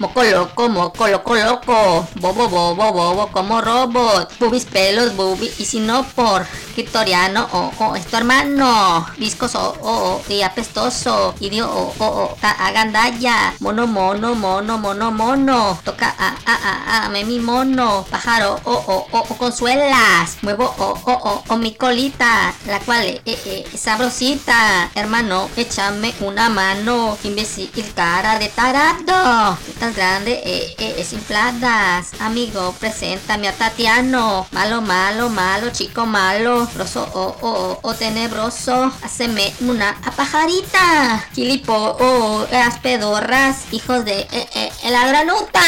Moco loco, moco loco loco, bobo bobo bobo como robot, bubis pelos bubi y si no por Victoriano o oh, oh, es hermano, viscoso oh, oh, y apestoso, idio oh, oh, oh, agandaya, mono mono mono mono mono, toca a a a a me mi mono, pájaro oh oh, oh consuelas, muevo oh oh oh oh mi colita, la cual eh, eh, sabrosita, hermano, échame una mano, imbécil cara de tarado grande eh, eh, es infladas. Amigo, preséntame a Tatiano. Malo, malo, malo, chico malo. Roso o, o, o tenebroso. Haceme una pajarita. Gilipo, oh, las pedorras. Hijos de eh, eh, la granuta.